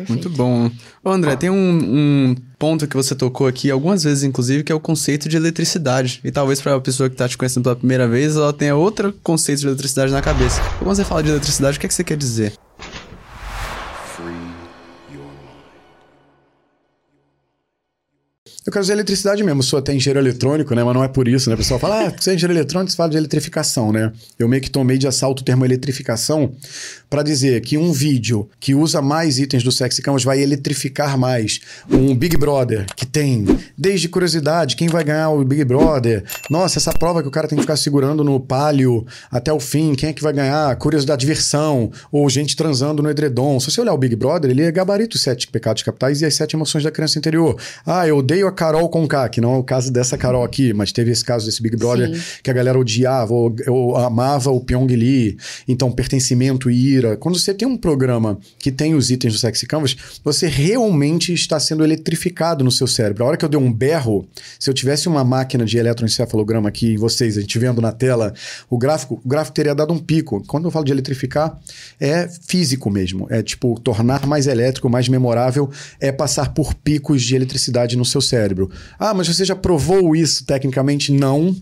Perfeito. Muito bom. Ô, André, tem um, um, ponto que você tocou aqui algumas vezes, inclusive, que é o conceito de eletricidade. E talvez para a pessoa que está te conhecendo pela primeira vez, ela tenha outro conceito de eletricidade na cabeça. Quando você fala de eletricidade, o que, é que você quer dizer? Eu quero dizer eletricidade mesmo, eu sou até engenheiro eletrônico, né? Mas não é por isso, né? O pessoal fala, ah, você é engenheiro eletrônico, você fala de eletrificação, né? Eu meio que tomei de assalto o termo eletrificação para dizer que um vídeo que usa mais itens do Sexy Canvas vai eletrificar mais. Um Big Brother que tem, desde curiosidade, quem vai ganhar o Big Brother? Nossa, essa prova que o cara tem que ficar segurando no palio até o fim, quem é que vai ganhar? Curiosidade, diversão, ou gente transando no edredom. Se você olhar o Big Brother, ele é gabarito sete pecados capitais e as sete emoções da criança interior. Ah, eu odeio a Carol Conká, que não é o caso dessa Carol aqui, mas teve esse caso desse Big Brother Sim. que a galera odiava, ou, ou amava o Pyong Lee. Então, pertencimento e ira. Quando você tem um programa que tem os itens do Sexy Canvas, você realmente está sendo eletrificado no seu cérebro. A hora que eu dei um berro, se eu tivesse uma máquina de eletroencefalograma aqui em vocês, a gente vendo na tela, o gráfico, o gráfico teria dado um pico. Quando eu falo de eletrificar, é físico mesmo. É tipo tornar mais elétrico, mais memorável, é passar por picos de eletricidade no seu cérebro cérebro. Ah, mas você já provou isso tecnicamente? Não.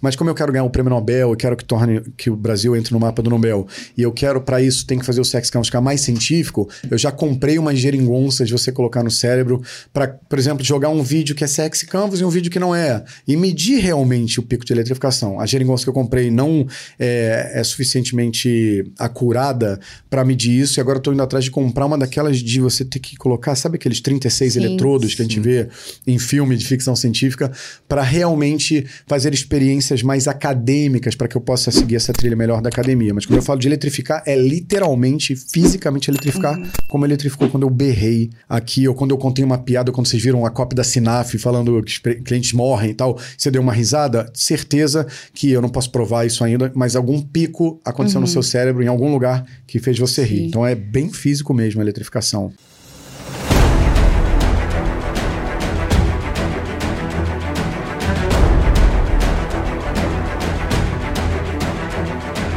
Mas como eu quero ganhar o um prêmio Nobel, eu quero que torne que o Brasil entre no mapa do Nobel, e eu quero para isso tem que fazer o sex count ficar mais científico, eu já comprei uma geringonça de você colocar no cérebro para, por exemplo, jogar um vídeo que é sexy canvas e um vídeo que não é, e medir realmente o pico de eletrificação. A geringonça que eu comprei não é, é suficientemente acurada para medir isso, e agora eu tô indo atrás de comprar uma daquelas de você ter que colocar, sabe aqueles 36 sim, eletrodos que a gente vê em filme de ficção científica para realmente fazer experiências mais acadêmicas para que eu possa seguir essa trilha melhor da academia. Mas quando eu falo de eletrificar, é literalmente, fisicamente eletrificar, uhum. como eletrificou quando eu berrei aqui, ou quando eu contei uma piada, quando vocês viram a cópia da Sinaf falando que os clientes morrem e tal, você deu uma risada, certeza que eu não posso provar isso ainda, mas algum pico aconteceu uhum. no seu cérebro, em algum lugar, que fez você Sim. rir. Então é bem físico mesmo a eletrificação.